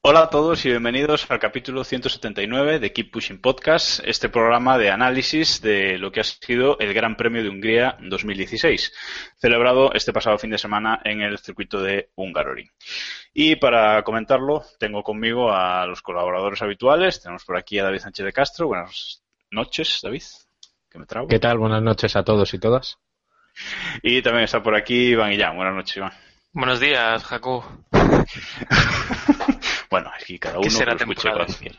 Hola a todos y bienvenidos al capítulo 179 de Keep Pushing Podcast, este programa de análisis de lo que ha sido el Gran Premio de Hungría 2016, celebrado este pasado fin de semana en el circuito de Hungaroring. Y para comentarlo, tengo conmigo a los colaboradores habituales. Tenemos por aquí a David Sánchez de Castro. Buenas noches, David. Que me trago. ¿Qué tal? Buenas noches a todos y todas. Y también está por aquí Iván Guillán. Buenas noches, Iván. Buenos días, Jacob. bueno, aquí cada ¿Qué uno será lo fiel.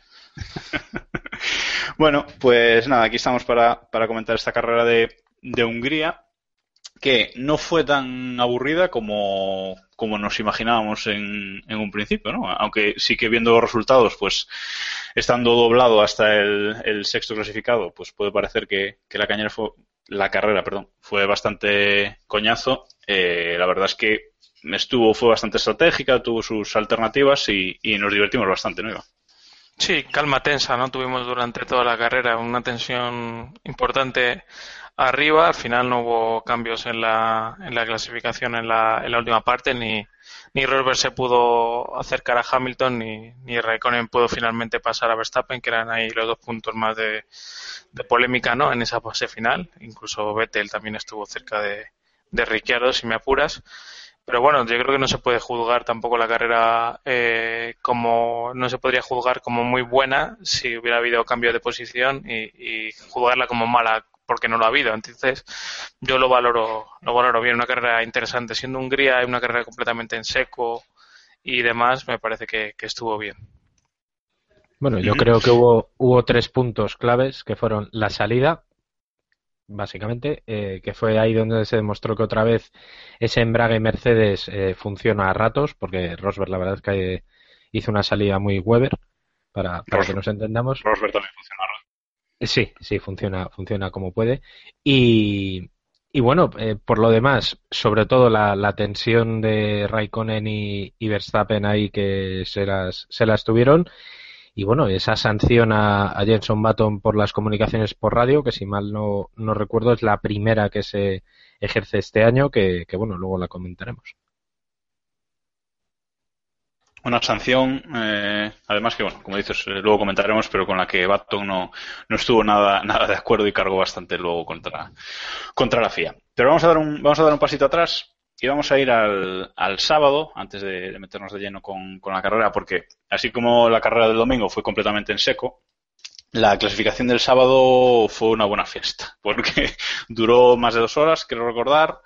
bueno, pues nada, aquí estamos para, para comentar esta carrera de, de Hungría, que no fue tan aburrida como, como nos imaginábamos en, un principio, ¿no? Aunque sí que viendo los resultados, pues estando doblado hasta el, el sexto clasificado, pues puede parecer que, la cañera fue, la carrera, perdón, fue bastante coñazo. Eh, la verdad es que estuvo, fue bastante estratégica, tuvo sus alternativas y, y nos divertimos bastante, ¿no? Iván? Sí, calma tensa, ¿no? Tuvimos durante toda la carrera una tensión importante arriba. Al final no hubo cambios en la, en la clasificación en la, en la última parte, ni, ni Rosberg se pudo acercar a Hamilton, ni, ni Raikkonen pudo finalmente pasar a Verstappen, que eran ahí los dos puntos más de, de polémica, ¿no? En esa fase final. Incluso Vettel también estuvo cerca de, de Ricciardo, si me apuras. Pero bueno, yo creo que no se puede juzgar tampoco la carrera eh, como no se podría juzgar como muy buena si hubiera habido cambio de posición y, y juzgarla como mala porque no lo ha habido. Entonces, yo lo valoro, lo valoro bien, una carrera interesante. Siendo Hungría, una carrera completamente en seco y demás, me parece que, que estuvo bien. Bueno, yo creo que hubo, hubo tres puntos claves que fueron la salida, básicamente, eh, que fue ahí donde se demostró que otra vez ese embrague Mercedes eh, funciona a ratos, porque Rosberg la verdad es que hizo una salida muy Weber, para, para que nos entendamos. Rosberg también funciona. Sí, sí, funciona, funciona como puede. Y, y bueno, eh, por lo demás, sobre todo la, la tensión de Raikkonen y, y Verstappen ahí que se las, se las tuvieron. Y bueno, esa sanción a, a Jenson Button por las comunicaciones por radio, que si mal no, no recuerdo es la primera que se ejerce este año, que, que bueno, luego la comentaremos. Una sanción, eh, además que, bueno, como dices, eh, luego comentaremos, pero con la que Baton no, no estuvo nada, nada de acuerdo y cargó bastante luego contra, contra la FIA. Pero vamos a dar un, vamos a dar un pasito atrás y vamos a ir al, al sábado, antes de, de meternos de lleno con, con la carrera, porque así como la carrera del domingo fue completamente en seco, la clasificación del sábado fue una buena fiesta, porque duró más de dos horas, quiero recordar,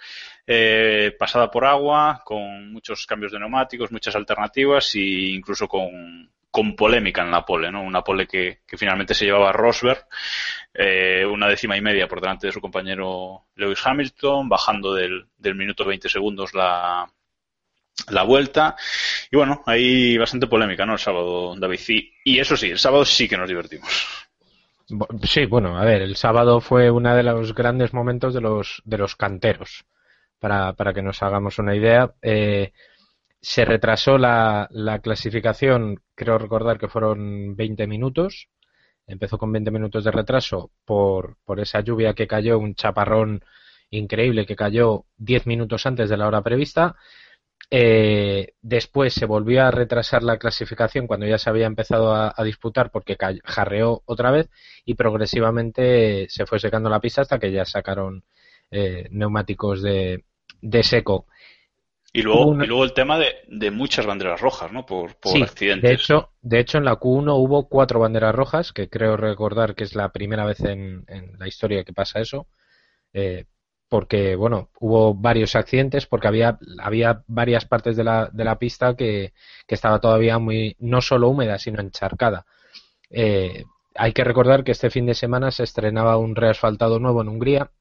eh, pasada por agua, con muchos cambios de neumáticos, muchas alternativas e incluso con, con polémica en la pole, ¿no? Una pole que, que finalmente se llevaba Rosberg, eh, una décima y media por delante de su compañero Lewis Hamilton, bajando del, del minuto 20 segundos la, la vuelta. Y bueno, ahí bastante polémica, ¿no? El sábado, David. Y, y eso sí, el sábado sí que nos divertimos. Sí, bueno, a ver, el sábado fue uno de los grandes momentos de los, de los canteros, para, para que nos hagamos una idea. Eh, se retrasó la, la clasificación, creo recordar que fueron 20 minutos. Empezó con 20 minutos de retraso por, por esa lluvia que cayó, un chaparrón increíble que cayó 10 minutos antes de la hora prevista. Eh, después se volvió a retrasar la clasificación cuando ya se había empezado a, disputar porque jarreó otra vez y progresivamente se fue secando la pista hasta que ya sacaron eh, neumáticos de, de seco. Y luego, y luego el tema de, de muchas banderas rojas, ¿no? Por, por Sí, accidentes. de hecho, de hecho en la Q1 hubo cuatro banderas rojas, que creo recordar que es la primera vez en, en la historia que pasa eso, eh, porque bueno, hubo varios accidentes, porque había, había varias partes de la, de la pista que, que estaba todavía muy, no solo húmeda, sino encharcada. Eh, hay que recordar que este fin de semana se estrenaba un reasfaltado nuevo en Hungría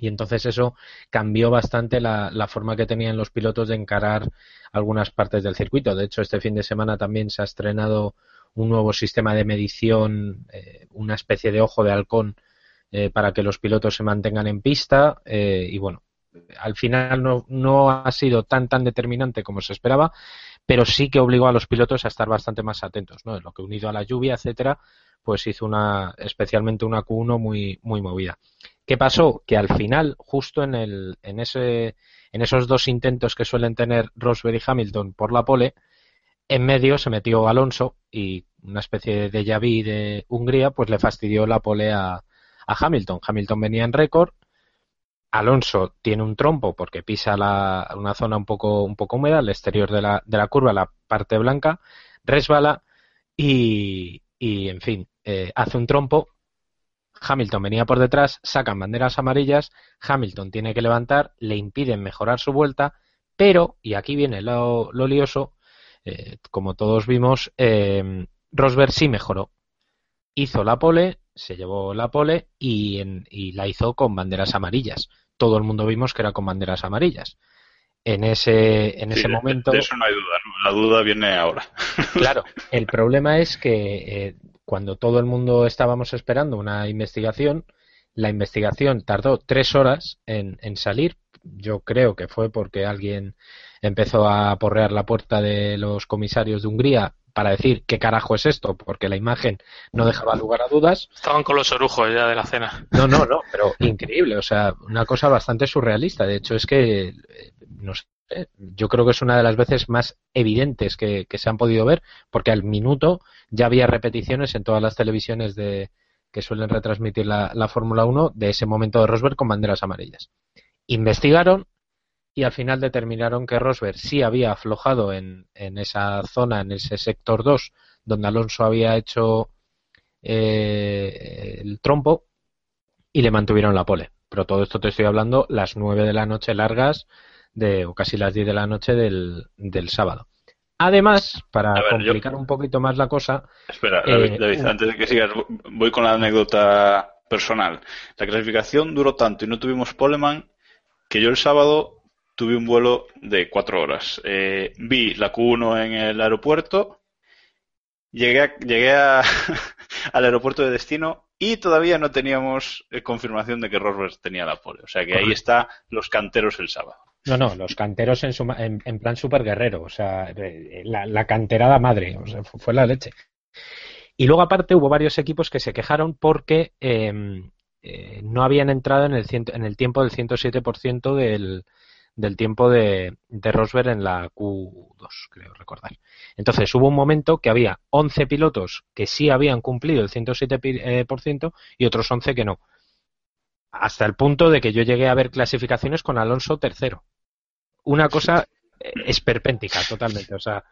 Y entonces eso cambió bastante la, forma que tenían los pilotos de encarar algunas partes del circuito. De hecho, este fin de semana también se ha estrenado un nuevo sistema de medición, eh, una especie de ojo de halcón eh, para que los pilotos se mantengan en pista. Eh, y bueno, al final no, no ha sido tan tan determinante como se esperaba, pero sí que obligó a los pilotos a estar bastante más atentos, ¿no? Lo que unido a la lluvia, etcétera, pues hizo una, especialmente una Q1 muy, muy movida. ¿Qué pasó? Que al final, justo en el, en ese, en esos dos intentos que suelen tener Rosberg y Hamilton por la pole, en medio se metió Alonso y una especie de déjà de Hungría, pues le fastidió la pole a, Hamilton. Hamilton venía en récord, Alonso tiene un trompo porque pisa la, una zona un poco, un poco húmeda, el exterior de la, de la curva, la parte blanca, resbala y, y en fin, eh, hace un trompo. Hamilton venía por detrás, sacan banderas amarillas, Hamilton tiene que levantar, le impiden mejorar su vuelta, pero, y aquí viene lo, lo lioso, eh, como todos vimos, eh, Rosberg sí mejoró. Hizo la pole, se llevó la pole y, en, y la hizo con banderas amarillas. Todo el mundo vimos que era con banderas amarillas en ese, en Sí, ese momento. De eso no hay duda, ¿no? La duda viene ahora. Claro, el problema es que eh, cuando todo el mundo estábamos esperando una investigación, la investigación tardó tres horas en, en salir. Yo creo que fue porque alguien empezó a porrear la puerta de los comisarios de Hungría para decir qué carajo es esto, porque la imagen no dejaba lugar a dudas. Estaban con los orujos ya de la cena. No, no, no, pero increíble, o sea, una cosa bastante surrealista. De hecho, es que, eh, no sé, yo creo que es una de las veces más evidentes que, se han podido ver, porque al minuto ya había repeticiones en todas las televisiones de que suelen retransmitir la, la Fórmula 1 de ese momento de Rosberg con banderas amarillas. Investigaron y al final determinaron que Rosberg sí había aflojado en, en esa zona, en ese sector 2, donde Alonso había hecho eh, el trompo y le mantuvieron la pole. Pero todo esto te estoy hablando las 9 de la noche largas de, o casi las 10 de la noche del, del sábado. Además, para yo- complicar un poquito más la cosa, Espera, Eh, David, antes de que sigas, voy con la anécdota personal. La clasificación duró tanto y no tuvimos poleman que yo el sábado tuve un vuelo de cuatro horas. Eh, vi la Q1 en el aeropuerto, llegué, a- llegué a- al aeropuerto de destino y todavía no teníamos eh, confirmación de que Rosberg tenía la pole. O sea que ahí está los canteros el sábado. No, no, los canteros en, en, plan super guerrero, o sea, eh, la, la canterada madre, o fue la leche. Y luego aparte hubo varios equipos que se quejaron porque eh, eh, no habían entrado en el, ciento- en el tiempo del 107% del, del tiempo de, de Rosberg en la Q2, creo recordar. Entonces hubo un momento que había 11 pilotos que sí habían cumplido el 107% pi- eh, y otros 11 que no. Hasta el punto de que yo llegué a ver clasificaciones con Alonso tercero. Una cosa eh, esperpéntica totalmente, o sea,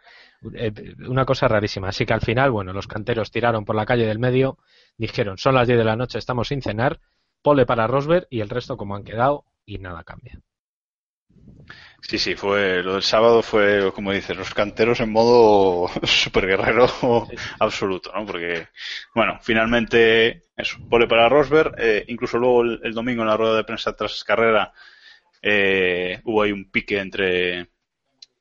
eh, una cosa rarísima. Así que al final, bueno, los canteros tiraron por la calle del medio, dijeron, son las 10 de la noche, estamos sin cenar, pole para Rosberg y el resto como han quedado y nada cambia. Sí, sí, fue lo del sábado fue, como dices, los canteros en modo super guerrero absoluto, ¿no? Porque, bueno, finalmente, eso, pole para Rosberg, eh, incluso luego el, el domingo en la rueda de prensa tras carrera eh, hubo ahí un pique entre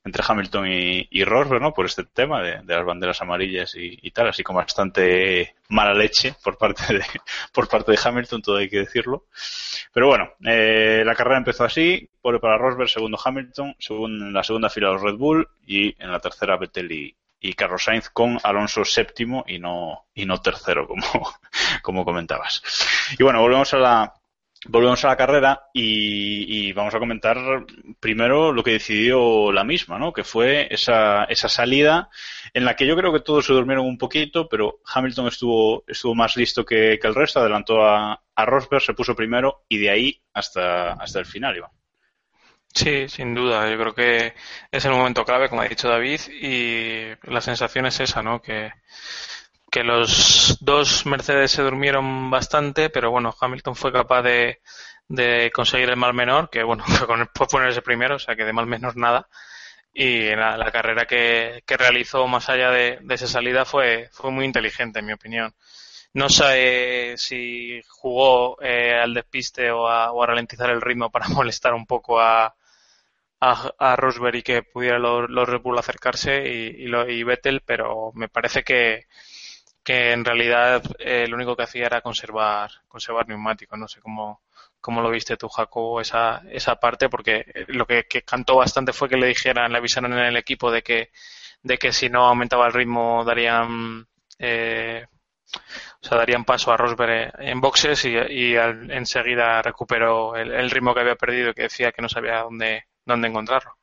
entre Hamilton y, Rosberg, ¿no? Por este tema de, las banderas amarillas y, y tal, así como bastante mala leche por parte de por parte de Hamilton, todo hay que decirlo. Pero bueno, eh, la carrera empezó así, pole para Rosberg, segundo Hamilton, segundo, en la segunda fila los Red Bull y en la tercera Vettel y, y Carlos Sainz con Alonso séptimo y no y no tercero como como comentabas. Y bueno, volvemos a la volvemos a la carrera y, vamos a comentar primero lo que decidió la misma, ¿no? Que fue esa, esa salida en la que yo creo que todos se durmieron un poquito, pero Hamilton estuvo, estuvo más listo que, que el resto, adelantó a, a Rosberg, se puso primero y de ahí hasta, hasta el final, Iván. Sí, sin duda. Yo creo que es el momento clave, como ha dicho David, y la sensación es esa, ¿no? Que, que los dos Mercedes se durmieron bastante, pero bueno, Hamilton fue capaz de, de conseguir el mal menor, que bueno, fue, con- fue ponerse primero, o sea que de mal menor nada. Y la, la carrera que, que realizó más allá de, de esa salida fue, fue muy inteligente, en mi opinión. no sé si jugó eh, al despiste o a, o a ralentizar el ritmo para molestar un poco a, a, a Rosberg y que pudiera los, los Red Bull acercarse y, y, lo, y Vettel, pero me parece que, que en realidad eh, lo único que hacía era conservar, conservar neumáticos. No sé cómo, cómo lo viste tú, Jacobo, esa, esa parte, porque lo que, cantó bastante fue que le dijeran, le avisaron en el equipo de que, de que si no aumentaba el ritmo darían eh, o sea, darían paso a Rosberg en boxes y, y al- enseguida recuperó el, el ritmo que había perdido y que decía que no sabía dónde, dónde encontrarlo.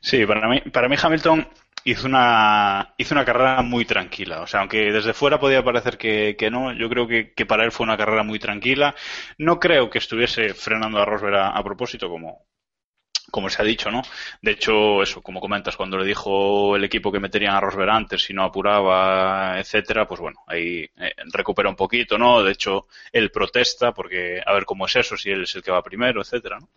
Sí, para mí, para mí Hamilton hizo una, hizo una carrera muy tranquila. O sea, aunque desde fuera podía parecer que, que no, yo creo que, que para él fue una carrera muy tranquila. No creo que estuviese frenando a Rosberg a, a propósito, como, como se ha dicho, ¿no? De hecho, eso, como comentas, cuando le dijo el equipo que meterían a Rosberg antes si no apuraba, etcétera, pues bueno, ahí eh, recupera un poquito, ¿no? De hecho, él protesta porque a ver cómo es eso, si él es el que va primero, etcétera, ¿no?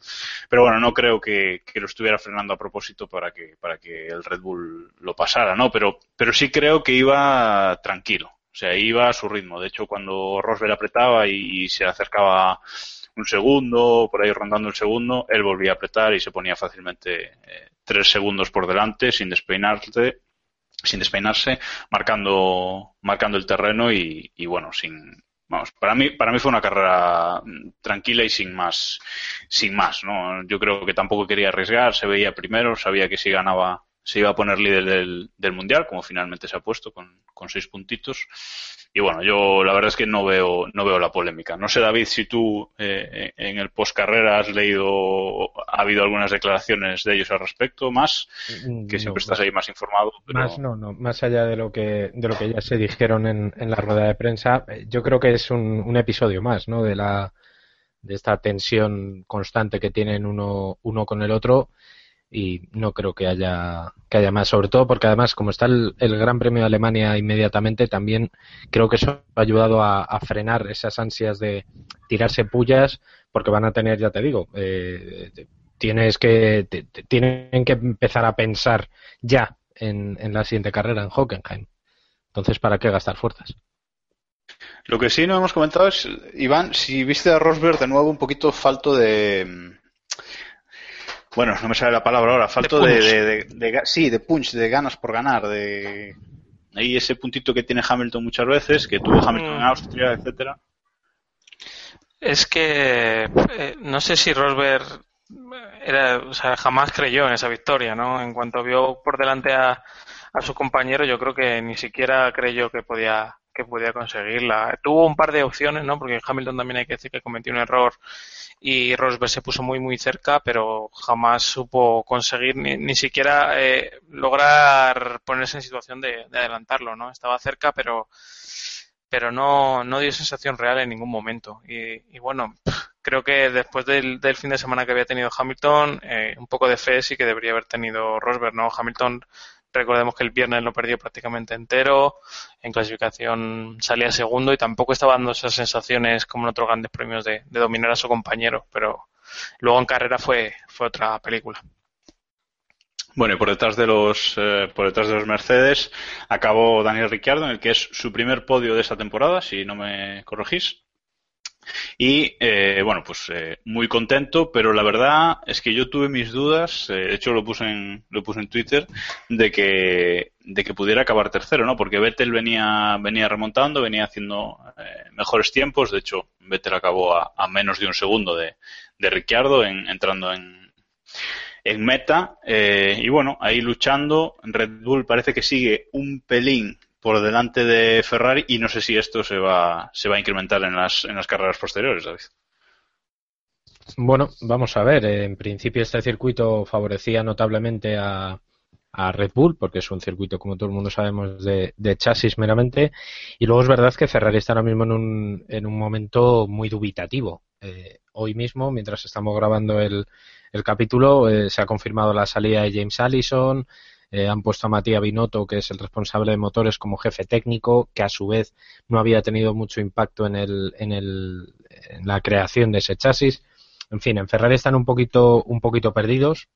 Pero bueno, no creo que, que lo estuviera frenando a propósito para que, para que el Red Bull lo pasara, ¿no? Pero, pero sí creo que iba tranquilo. O sea, iba a su ritmo. De hecho, cuando Rosberg apretaba y, y se acercaba un segundo, por ahí rondando el segundo, él volvía a apretar y se ponía fácilmente eh, tres segundos por delante sin despeinarse, sin despeinarse, marcando, marcando el terreno y, y bueno, sin, vamos, para mí, para mí fue una carrera mm, tranquila y sin más, sin más, ¿no? Yo creo que tampoco quería arriesgar, se veía primero, sabía que si ganaba se iba a poner líder del, del mundial, como finalmente se ha puesto con, con seis puntitos. Y bueno, yo la verdad es que no veo, no veo la polémica. No sé, David, si tú eh, en el post carrera has leído, ha habido algunas declaraciones de ellos al respecto, más, que No, siempre estás ahí más informado. Pero... Más no, no, más allá de lo que, de lo que ya se dijeron en, en la rueda de prensa, eh, yo creo que es un, un episodio más, ¿no? De la, de esta tensión constante que tienen uno, uno con el otro y no creo que haya, que haya más, sobre todo porque además como está el, Gran Premio de Alemania inmediatamente, también creo que eso ha ayudado a, frenar esas ansias de tirarse pullas porque van a tener, ya te digo, eh, tienes que, te- tienen que empezar a pensar ya en, en la siguiente carrera en Hockenheim. Entonces, ¿para qué gastar fuerzas? Lo que sí no hemos comentado es, Iván, si viste a Rosberg de nuevo un poquito falto de... Bueno, no me sale la palabra ahora, falto de, de- de- de sí, de punch, de ganas por ganar, de ahí ese puntito que tiene Hamilton muchas veces, que tuvo Hamilton en Austria, etcétera. Es que eh, no sé si Rosberg era, o sea, jamás creyó en esa victoria, ¿no? En cuanto vio por delante a, a su compañero, yo creo que ni siquiera creyó que podía que podía conseguirla. Tuvo un par de opciones, ¿no? Porque Hamilton también hay que decir que cometió un error y Rosberg se puso muy muy cerca, pero jamás supo conseguir ni, ni siquiera eh, lograr ponerse en situación de, de adelantarlo, ¿no? Estaba cerca, pero pero no, no dio sensación real en ningún momento. Y, y bueno, creo que después del, del fin de semana que había tenido Hamilton, eh, un poco de fe sí que debería haber tenido Rosberg, ¿no? Hamilton, recordemos que el viernes lo perdió prácticamente entero, en clasificación salía segundo y tampoco estaba dando esas sensaciones como en otros grandes premios de, dominar a su compañero, pero luego en carrera fue, fue otra película. Bueno, y por detrás de los eh, por detrás de los Mercedes acabó Daniel Ricciardo en el que es su primer podio de esta temporada, si no me corregís. Y eh, bueno, pues eh, muy contento, pero la verdad es que yo tuve mis dudas, eh, de hecho lo puse en lo puse en Twitter de que de que pudiera acabar tercero, ¿no? Porque Vettel venía venía remontando, venía haciendo eh, mejores tiempos, de hecho Vettel acabó a, menos de un segundo de de Ricciardo en, entrando en en meta eh, y bueno ahí luchando Red Bull parece que sigue un pelín por delante de Ferrari y no sé si esto se va se va a incrementar en las en las carreras posteriores David Bueno, vamos a ver. En principio este circuito favorecía notablemente a, a Red Bull, porque es un circuito, como todo el mundo sabemos, de, de chasis meramente. Y luego es verdad que Ferrari está ahora mismo en un, en un momento muy dubitativo. Eh, hoy mismo, mientras estamos grabando el, el capítulo, eh, se ha confirmado la salida de James Allison. Eh, han puesto a Matías Binotto, que es el responsable de motores, como jefe técnico, que a su vez no había tenido mucho impacto en, el, en, el, en la creación de ese chasis. En fin, en Ferrari están un poquito, un poquito perdidos.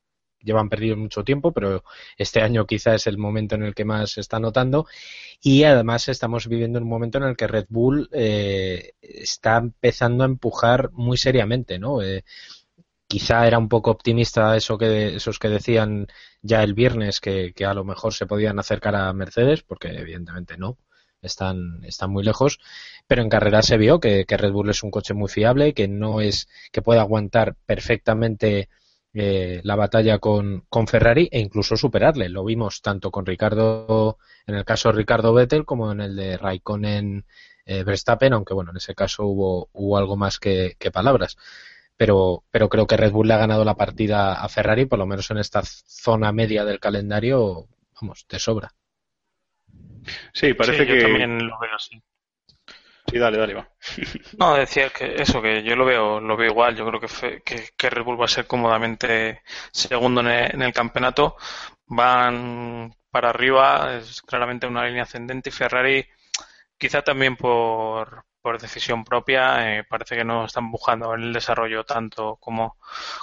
llevan perdido mucho tiempo, pero este año quizá es el momento en el que más se está notando. Y además estamos viviendo un momento en el que Red Bull eh, está empezando a empujar muy seriamente, ¿no? Eh, quizá era un poco optimista eso que esos que decían ya el viernes que, a lo mejor se podían acercar a Mercedes, porque evidentemente no, están, están muy lejos, pero en carrera se vio que, Red Bull es un coche muy fiable, que no es, que puede aguantar perfectamente eh, la batalla con, con, Ferrari e incluso superarle. Lo vimos tanto con Ricardo, en el caso de Ricardo Vettel, como en el de Raikkonen eh, Verstappen, aunque bueno, en ese caso hubo, hubo algo más que palabras pero, pero creo que Red Bull le ha ganado la partida a Ferrari, por lo menos en esta zona media del calendario, vamos, de sobra. Sí, parece que. Yo también lo veo así. Sí, dale, dale, va. No, decía que eso, que yo lo veo, lo veo igual. Yo creo que, que, Red Bull va a ser cómodamente segundo en el, en el, campeonato. Van para arriba, es claramente una línea ascendente y Ferrari, quizá también por, por decisión propia, eh, parece que no están buscando el desarrollo tanto como,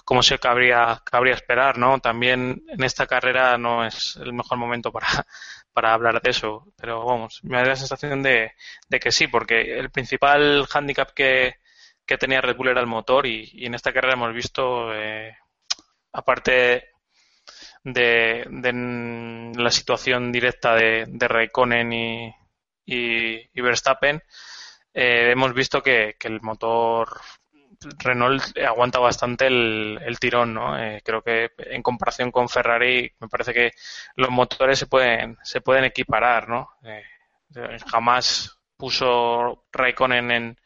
como se cabría, cabría esperar, ¿no? También en esta carrera no es el mejor momento para, para hablar de eso, pero vamos, me da la sensación de, de que sí, porque el principal hándicap que, que tenía Red Bull era el motor y, en esta carrera hemos visto, eh, aparte de, de, la situación directa de, de Raikkonen y, y Verstappen, eh, hemos visto que, el motor Renault aguanta bastante el, tirón, ¿no? Eh, creo que en comparación con Ferrari me parece que los motores se pueden se pueden equiparar, ¿no? Eh, jamás puso Raikkonen en,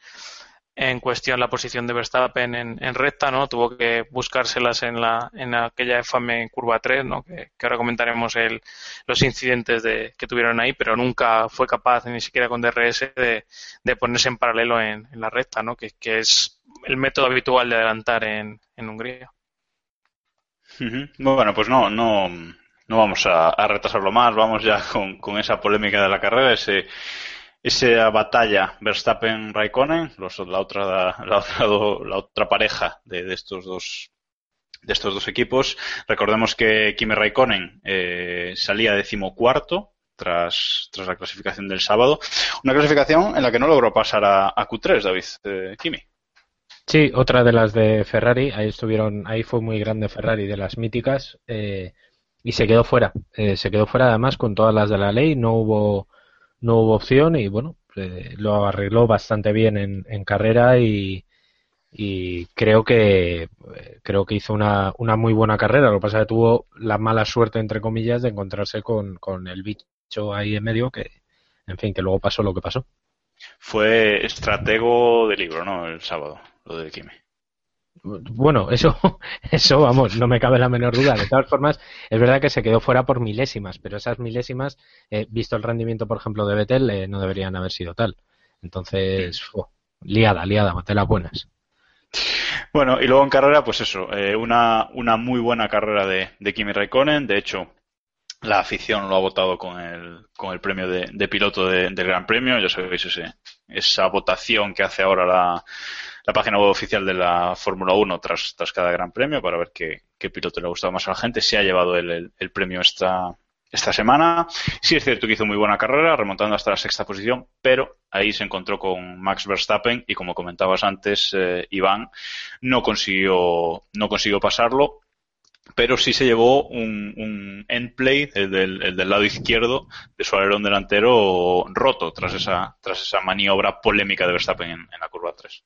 en cuestión la posición de Verstappen en, recta, ¿no? Tuvo que buscárselas en la en aquella infame curva 3, ¿no? Que, ahora comentaremos el, los incidentes de, que tuvieron ahí, pero nunca fue capaz, ni siquiera con DRS, de, de ponerse en paralelo en, la recta, ¿no? Que, es el método habitual de adelantar en, en Hungría. Bueno, pues no, no, no vamos a, a retrasarlo más, vamos ya con, con esa polémica de la carrera, ese esa batalla Verstappen-Raikkonen, la otra, la otra, la otra pareja de, estos dos de estos dos equipos. Recordemos que Kimi Raikkonen eh, salía decimocuarto tras, tras la clasificación del sábado. Una clasificación en la que no logró pasar a, Q3, David. Eh, Kimi. Sí, otra de las de Ferrari. Ahí estuvieron, ahí fue muy grande Ferrari de las míticas. Eh, y se quedó fuera. Eh, se quedó fuera además con todas las de la ley. No hubo no hubo opción y bueno, eh, lo arregló bastante bien en, carrera y, creo que creo que hizo una, una muy buena carrera. Lo que pasa es que tuvo la mala suerte, entre comillas, de encontrarse con, con el bicho ahí en medio que, en fin, que luego pasó lo que pasó. Fue estratego de libro, ¿no? El sábado, lo de Kimi. Bueno, eso, eso vamos, no me cabe la menor duda. De todas formas, es verdad que se quedó fuera por milésimas, pero esas milésimas, eh, visto el rendimiento, por ejemplo, de Betel, eh, no deberían haber sido tal. Entonces, liada, liada, mate las buenas. Bueno, y luego en carrera, pues eso, eh, una, una muy buena carrera de, de Kimi Raikkonen. De hecho, la afición lo ha votado con el, con el premio de, de piloto del Gran Premio. Ya sabéis, ese, esa votación que hace ahora la la página web oficial de la Fórmula 1 tras, tras cada gran premio para ver qué, piloto le ha gustado más a la gente. Se ha llevado el, el, premio esta, esta semana. Sí es cierto que hizo muy buena carrera, remontando hasta la sexta posición, pero ahí se encontró con Max Verstappen y como comentabas antes, eh, Iván, no consiguió, no consiguió pasarlo. Pero sí se llevó un, un end play, el del, el del, lado izquierdo de su alerón delantero roto tras esa, tras esa maniobra polémica de Verstappen en, en la curva 3.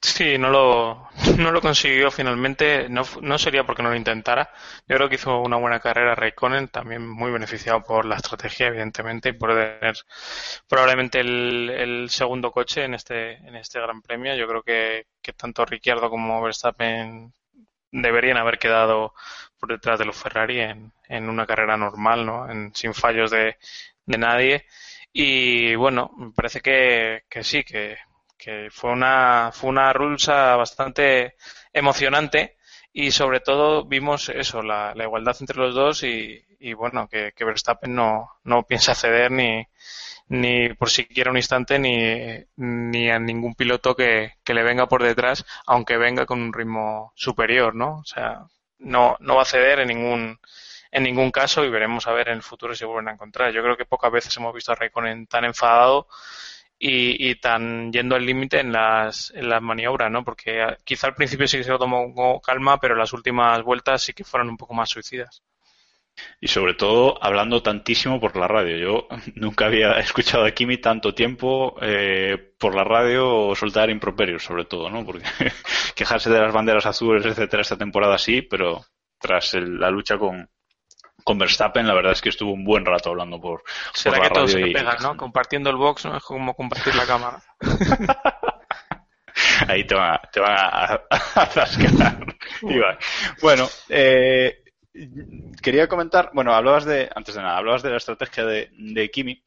Sí, no lo, no lo consiguió finalmente. No, no sería porque no lo intentara. Yo creo que hizo una buena carrera Raikkonen, también muy beneficiado por la estrategia, evidentemente, y por tener probablemente el, el segundo coche en este, en este Gran Premio. Yo creo que, que tanto Ricciardo como Verstappen deberían haber quedado por detrás de los Ferrari en, en una carrera normal, ¿no? En, sin fallos de, de nadie. Y bueno, me parece que, que sí, que que fue una, fue una rulsa bastante emocionante y sobre todo vimos eso, la, igualdad entre los dos y, y bueno, que, que, Verstappen no, no piensa ceder ni, ni por siquiera un instante ni, ni a ningún piloto que, que le venga por detrás, aunque venga con un ritmo superior, ¿no? O sea, no, no va a ceder en ningún, en ningún caso y veremos a ver en el futuro si vuelven a encontrar. Yo creo que pocas veces hemos visto a Raikkonen tan enfadado y, y tan yendo al límite en las, en las maniobras, ¿no? Porque ah, quizá al principio sí que se lo tomó con calma, pero las últimas vueltas sí que fueron un poco más suicidas. Y sobre todo hablando tantísimo por la radio. Yo nunca había escuchado a Kimi tanto tiempo eh, por la radio soltar improperios, sobre todo, ¿no? Porque quejarse de las banderas azules, etcétera, esta temporada sí, pero tras el- la lucha con, con Verstappen, la verdad es que estuvo un buen rato hablando por, por Será la que se y- pega, ¿no? Compartiendo el box no es como compartir la cámara. Ahí te van a, te van a, a- zascar. Bueno, eh, quería comentar, bueno, hablabas de, antes de nada, hablabas de la estrategia de, de Kimi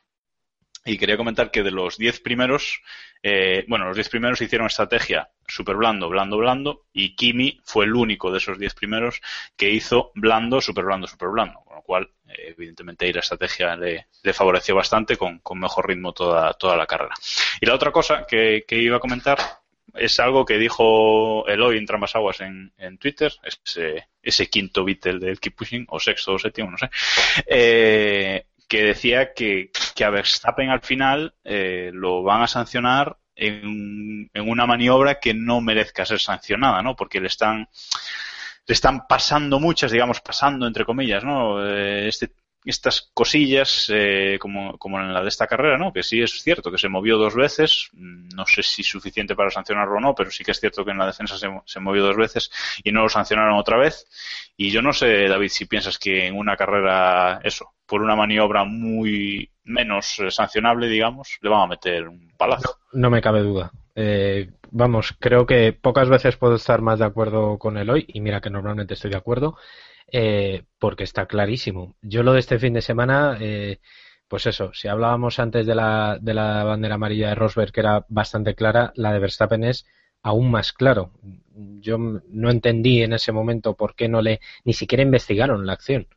y quería comentar que de los 10 primeros, eh, bueno, los 10 primeros hicieron estrategia super blando, blando, blando y Kimi fue el único de esos 10 primeros que hizo blando, super blando, super blando, con lo cual, eh, evidentemente, ahí la estrategia le, favoreció bastante con, mejor ritmo toda, toda la carrera. Y la otra cosa que, iba a comentar es algo que dijo Eloy en Trambas Aguas en, en Twitter, ese, ese quinto Beatle del Keep Pushing, o sexto o séptimo, no sé, eh, que decía que, que a Verstappen al final eh, lo van a sancionar en, en una maniobra que no merezca ser sancionada, ¿no? Porque le están le están pasando muchas, digamos, pasando entre comillas, ¿no? Eh, este, estas cosillas, eh, como, como en la de esta carrera, ¿no? Que sí es cierto que se movió dos veces, mm, no sé si suficiente para sancionarlo o no, pero sí que es cierto que en la defensa se, movió dos veces y no lo sancionaron otra vez. Y yo no sé, David, si piensas que en una carrera, eso, por una maniobra muy menos eh, sancionable, digamos, le van a meter un palazo. No me cabe duda. Eh, vamos, creo que pocas veces puedo estar más de acuerdo con Eloy, y mira que normalmente estoy de acuerdo, eh, porque está clarísimo. Yo lo de este fin de semana, eh, pues eso, si hablábamos antes de la, de la bandera amarilla de Rosberg, que era bastante clara, la de Verstappen es aún más claro. Yo no entendí en ese momento por qué no le, ni siquiera investigaron la acción.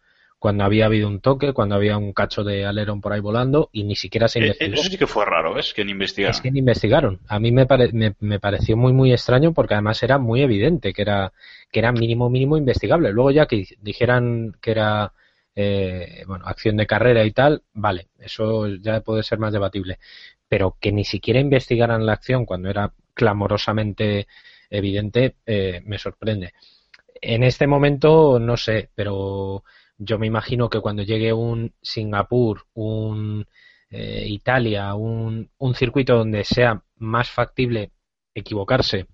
Cuando había habido un toque, cuando había un cacho de alerón por ahí volando, y ni siquiera se Eh, investigó. Eso sí que fue raro, ¿ves? Que ni investigaron. Es que ni investigaron. A mí me, pare- me, me pareció muy, muy extraño porque además era muy evidente que era, que era mínimo, mínimo investigable. Luego ya que dijeran que era, eh, bueno, acción de carrera y tal, vale, eso ya puede ser más debatible. Pero que ni siquiera investigaran la acción cuando era clamorosamente evidente, eh, me sorprende. En este momento, no sé, pero yo me imagino que cuando llegue un Singapur, un eh, Italia, un, un circuito donde sea más factible equivocarse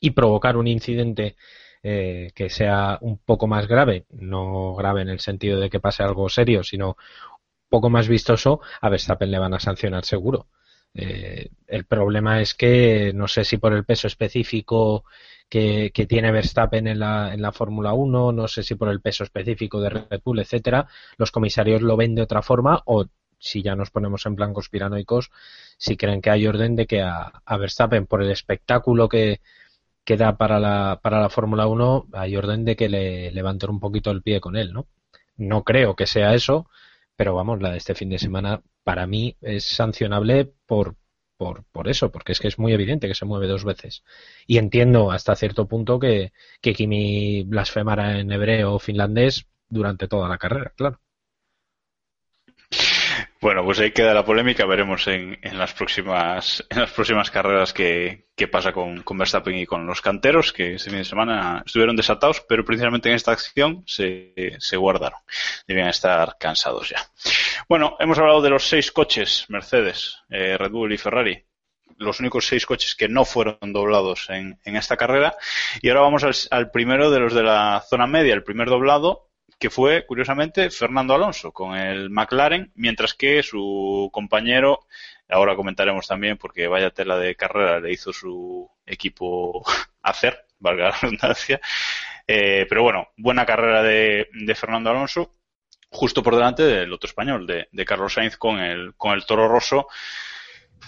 y provocar un incidente eh, que sea un poco más grave, no grave en el sentido de que pase algo serio, sino un poco más vistoso, a Verstappen le van a sancionar seguro. Eh, el problema es que no sé si por el peso específico que, que tiene Verstappen en la, en la Fórmula 1, no sé si por el peso específico de Red Bull, etcétera, los comisarios lo ven de otra forma o si ya nos ponemos en plan conspiranoicos, si creen que hay orden de que a, a Verstappen, por el espectáculo que, que da para la, para la Fórmula 1, hay orden de que le levanten un poquito el pie con él, ¿no? No creo que sea eso, pero vamos, la de este fin de semana para mí es sancionable por, por, por eso, porque es que es muy evidente que se mueve dos veces. Y entiendo hasta cierto punto que, que Kimi blasfemara en hebreo o finlandés durante toda la carrera, claro. Bueno, pues ahí queda la polémica. Veremos en, en las próximas en las próximas carreras qué, qué pasa con, Verstappen y con los canteros, que este fin de semana estuvieron desatados, pero precisamente en esta acción se, se guardaron. Debían estar cansados ya. Bueno, hemos hablado de los seis coches, Mercedes, eh, Red Bull y Ferrari. Los únicos seis coches que no fueron doblados en, en esta carrera. Y ahora vamos al, al primero de los de la zona media, el primer doblado, que fue, curiosamente, Fernando Alonso con el McLaren, mientras que su compañero, ahora comentaremos también, porque vaya tela de carrera le hizo su equipo hacer, valga la redundancia. Eh, pero bueno, buena carrera de, Fernando Alonso, justo por delante del otro español, de, de Carlos Sainz con el, con el Toro Rosso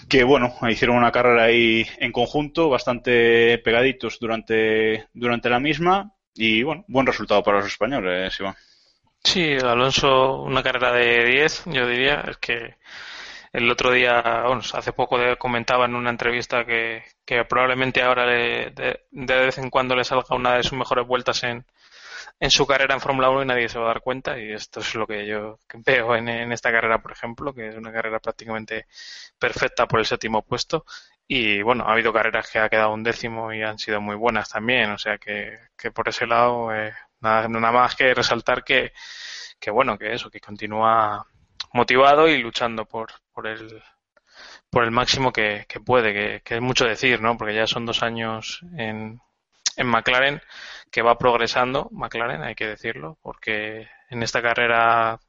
que bueno, hicieron una carrera ahí en conjunto, bastante pegaditos durante, durante la misma, y bueno, buen resultado para los españoles, Iván. Sí, Alonso, una carrera de 10, yo diría. Es que el otro día, bueno, hace poco comentaba en una entrevista que, que probablemente ahora le, de, vez en cuando le salga una de sus mejores vueltas en, en su carrera en Fórmula 1 y nadie se va a dar cuenta y esto es lo que yo veo en, en, esta carrera, por ejemplo, que es una carrera prácticamente perfecta por el séptimo puesto y bueno, ha habido carreras que ha quedado un décimo y han sido muy buenas también, o sea que, que por ese lado eh, nada, nada más que resaltar que, que bueno, que eso, que continúa motivado y luchando por, por el por el máximo que, que puede, que, es mucho decir, ¿no? Porque ya son dos años en, en McLaren que va progresando, McLaren, hay que decirlo, porque en esta carrera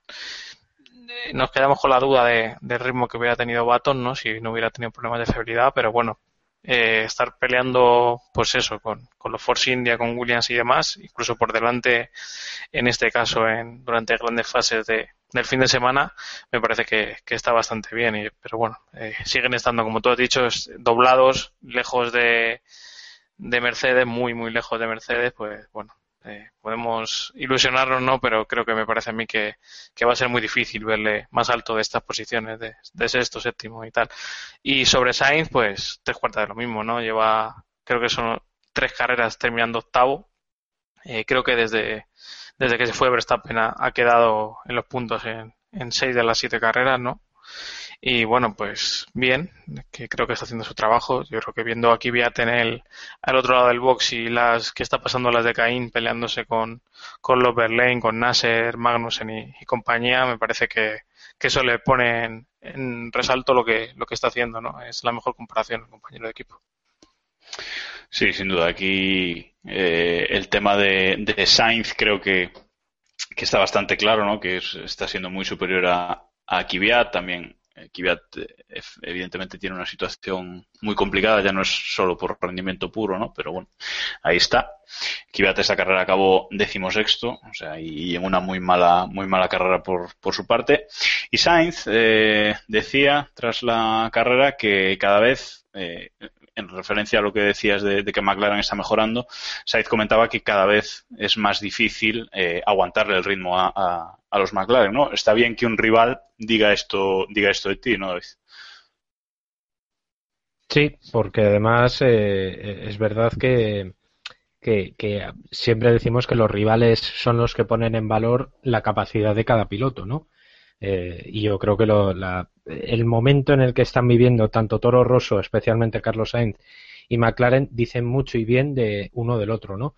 eh, nos quedamos con la duda de, del ritmo que hubiera tenido Baton, ¿no? Si no hubiera tenido problemas de fiabilidad, pero bueno, eh, estar peleando, pues eso, con, con, los Force India, con Williams y demás, incluso por delante, en este caso, en, durante grandes fases de, del fin de semana, me parece que, que está bastante bien. Y, pero bueno, eh, siguen estando, como tú has dicho, doblados, lejos de, de Mercedes, muy, muy lejos de Mercedes, pues bueno, eh, podemos ilusionarnos, ¿no? Pero creo que me parece a mí que, que, va a ser muy difícil verle más alto de estas posiciones, de, sexto, séptimo y tal. Y sobre Sainz, pues tres cuartas de lo mismo, ¿no? Lleva, creo que son tres carreras terminando octavo. Eh, creo que desde, desde que se fue Verstappen ha, ha quedado en los puntos en, en seis de las siete carreras, ¿no? Y bueno, pues bien, que creo que está haciendo su trabajo. Yo creo que viendo aquí voy a tener al otro lado del box y las que está pasando las de Caín peleándose con, con los Berlane, con Nasser, Magnussen y, y, compañía, me parece que, que eso le pone en, resalto lo que, lo que está haciendo, ¿no? Es la mejor comparación, el compañero de equipo. Sí, sin duda. Aquí eh, el tema de, de Sainz creo que, que está bastante claro, ¿no? Que es, está siendo muy superior a, a también Kvyat evidentemente tiene una situación muy complicada, ya no es solo por rendimiento puro, ¿no? Pero bueno, ahí está. Kvyat esa carrera acabó decimosexto, o sea, y, en una muy mala, muy mala carrera por, por su parte. Y Sainz eh, decía tras la carrera que cada vez eh, en referencia a lo que decías de, que McLaren está mejorando, Sainz comentaba que cada vez es más difícil eh, aguantarle el ritmo a, los McLaren, ¿no? Está bien que un rival diga esto, diga esto de ti, ¿no, David? Sí, porque además eh, es verdad que, siempre decimos que los rivales son los que ponen en valor la capacidad de cada piloto, ¿no? Eh, y yo creo que lo, la, el momento en el que están viviendo tanto Toro Rosso, especialmente Carlos Sainz y McLaren, dicen mucho y bien de uno del otro, ¿no?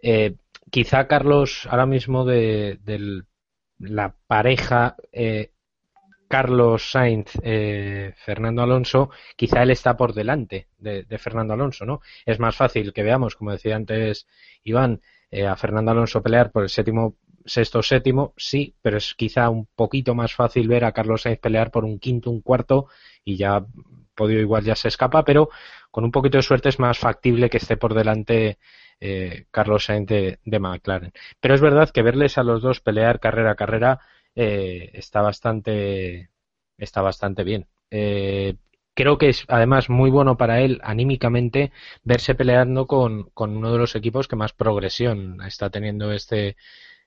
Eh, quizá Carlos ahora mismo de, la pareja eh, Carlos Sainz Fernando Alonso, quizá él está por delante de, Fernando Alonso, ¿no? Es más fácil que veamos, como decía antes Iván, a Fernando Alonso pelear por el séptimo sexto séptimo, sí, pero es quizá un poquito más fácil ver a Carlos Sainz pelear por un quinto, un cuarto y ya podio igual ya se escapa, pero con un poquito de suerte es más factible que esté por delante eh, Carlos Sainz de, de, McLaren. Pero es verdad que verles a los dos pelear carrera a carrera eh, está bastante está bastante bien. Eh, creo que es además muy bueno para él anímicamente verse peleando con, con uno de los equipos que más progresión está teniendo este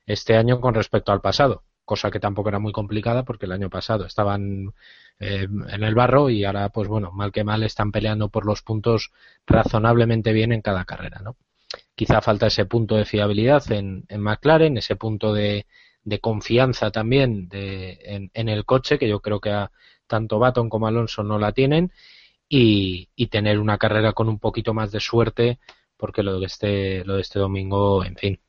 este año con respecto al pasado, cosa que tampoco era muy complicada porque el año pasado estaban eh, en el barro y ahora, pues bueno, mal que mal están peleando por los puntos razonablemente bien en cada carrera, ¿no? Quizá falta ese punto de fiabilidad en, en McLaren, ese punto de, de confianza también de, en, el coche, que yo creo que a, tanto Baton como Alonso no la tienen, y, y, tener una carrera con un poquito más de suerte, porque lo de este, lo de este domingo, en fin,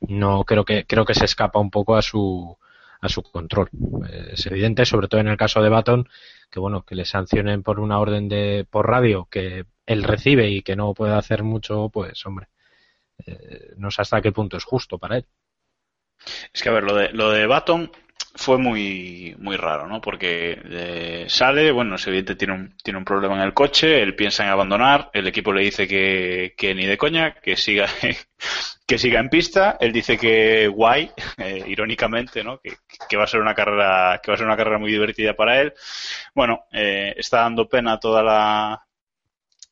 no creo que creo que se escapa un poco a su a su control. Es evidente, sobre todo en el caso de Baton, que bueno, que le sancionen por una orden de por radio que él recibe y que no puede hacer mucho, pues hombre, eh, no sé hasta qué punto es justo para él. Es que a ver, lo de lo de Baton fue muy muy raro, ¿no? Porque eh, sale, bueno, es evidente tiene un tiene un problema en el coche, él piensa en abandonar, el equipo le dice que, que ni de coña, que siga que siga en pista. Él dice que guay, eh, irónicamente, ¿no? Que, que, va a ser una carrera, que va a ser una carrera muy divertida para él. Bueno, eh, está dando pena toda la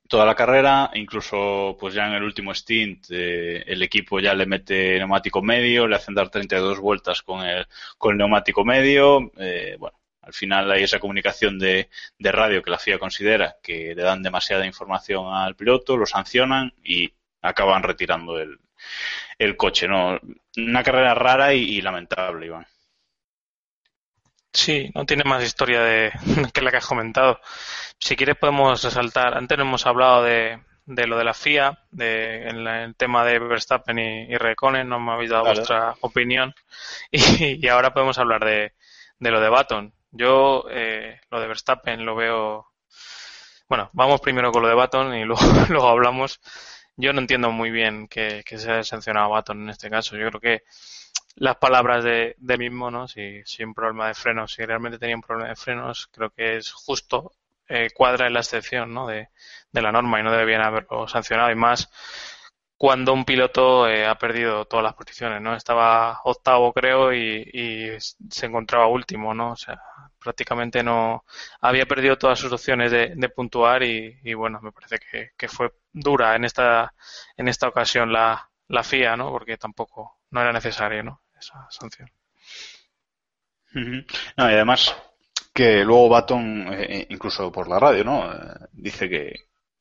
toda la carrera, incluso pues ya en el último stint eh, el equipo ya le mete neumático medio, le hacen dar 32 vueltas con el, con el neumático medio, eh, bueno, al final hay esa comunicación de, de radio que la FIA considera que le dan demasiada información al piloto, lo sancionan y acaban retirando el, el coche, ¿no? Una carrera rara y, lamentable, Iván. Sí, no tiene más historia de, que la que has comentado. Si quieres podemos resaltar, antes no hemos hablado de, de lo de la FIA, de, en el tema de Verstappen y, y Reconen, no me habéis dado vuestra opinión. Y, ahora podemos hablar de, de lo de Baton. Yo eh, lo de Verstappen lo veo. Bueno, vamos primero con lo de Baton y luego, luego hablamos. Yo no entiendo muy bien que, se haya sancionado a Baton en este caso. Yo creo que las palabras de, de mismo, ¿no? Si, si un problema de frenos, si realmente tenía un problema de frenos, creo que es justo eh, cuadra en la excepción ¿no? de, de, la norma y no deberían haberlo sancionado. Y más cuando un piloto eh, ha perdido todas las posiciones, ¿no? Estaba octavo, creo, y, se encontraba último, ¿no? O sea, prácticamente no había perdido todas sus opciones de, de puntuar y, bueno, me parece que, que, fue dura en esta en esta ocasión la, la FIA, ¿no? Porque tampoco no era necesaria, ¿no? Esa sanción. No, y además que luego Baton, eh, incluso por la radio, ¿no? Eh, dice que,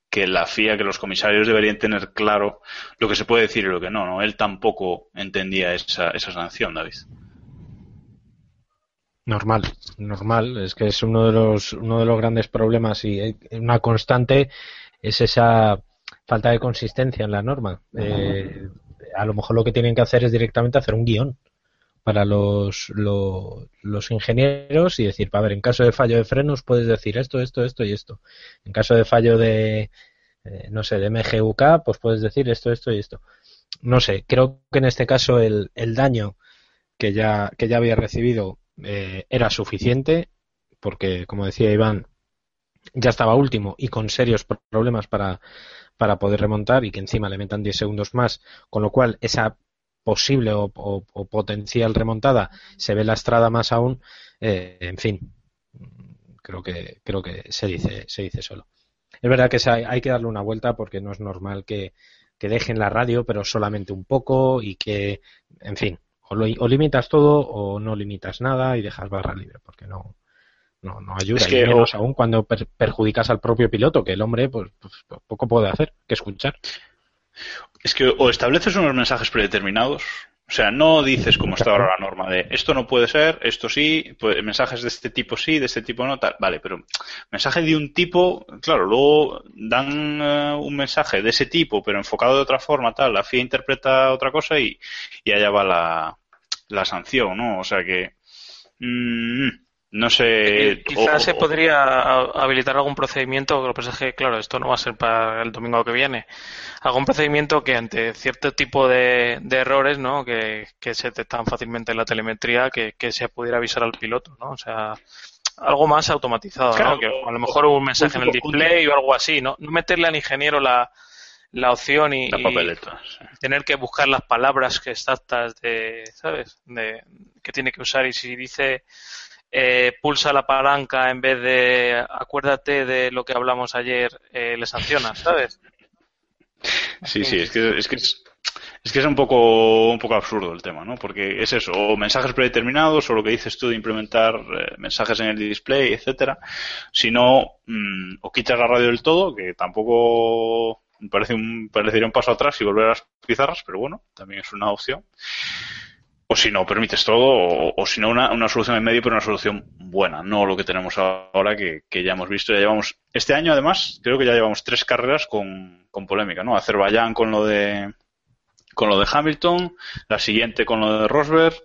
que la FIA, que los comisarios deberían tener claro lo que se puede decir y lo que no, ¿no? Él tampoco entendía esa, esa sanción, David. Normal, normal. Es que es uno de los, uno de los grandes problemas y una constante es esa falta de consistencia en la norma. Eh, a lo mejor lo que tienen que hacer es directamente hacer un guion para los, los, ingenieros y decir, a ver, en caso de fallo de frenos puedes decir esto, esto, esto y esto. En caso de fallo de, eh, no sé, de MGUK, pues puedes decir esto, esto y esto. No sé, creo que en este caso el, el daño que ya, que ya había recibido eh, era suficiente, porque, como decía Iván, ya estaba último y con serios problemas para, para poder remontar y que encima le metan 10 segundos más, con lo cual esa posible o, potencial remontada se ve lastrada más aún, eh, en fin, creo que creo que se dice se dice solo. Es verdad que hay, que darle una vuelta porque no es normal que, dejen la radio, pero solamente un poco y que, en fin, o, limitas todo o no limitas nada y dejas barra libre porque no no, no ayuda es que, y menos aún cuando perjudicas al propio piloto que el hombre pues, pues poco puede hacer que escuchar. Es que o estableces unos mensajes predeterminados, o sea, no dices como está ahora la norma de esto no puede ser, esto sí, pues, mensajes de este tipo sí, de este tipo no, tal. Vale, pero mensaje de un tipo, claro, luego dan eh, un mensaje de ese tipo, pero enfocado de otra forma, tal. La FIA interpreta otra cosa y, y allá va la, la sanción, ¿no? O sea que. Mmm, no sé. Quizás se podría habilitar algún procedimiento, lo que pasa es que, claro, esto no va a ser para el domingo que viene. Algún procedimiento que ante cierto tipo de, errores, ¿no? Que, se detectan fácilmente en la telemetría, que, se pudiera avisar al piloto, ¿no? O sea, algo más automatizado, ¿no? Que a lo mejor un mensaje en el display o algo así, ¿no? No meterle al ingeniero la, la opción y, tener que buscar las palabras exactas de, ¿sabes? De, que tiene que usar y si dice eh, pulsa la palanca en vez de acuérdate de lo que hablamos ayer, eh, le sancionas, ¿sabes? Sí, sí, es que es, que es, que es un poco un poco absurdo el tema, ¿no? Porque es eso, o mensajes predeterminados, o lo que dices tú de implementar eh, mensajes en el display, etcétera. Si no, mm, o quitas la radio del todo, que tampoco me parece un, parecería un paso atrás y volver a las pizarras, pero bueno, también es una opción o si no permites todo, o, si no una, una, solución en medio, pero una solución buena, no lo que tenemos ahora que, que, ya hemos visto. Ya llevamos, este año además, creo que ya llevamos tres carreras con, con polémica, ¿no? Azerbaiyán con lo de con lo de Hamilton, la siguiente con lo de Rosberg,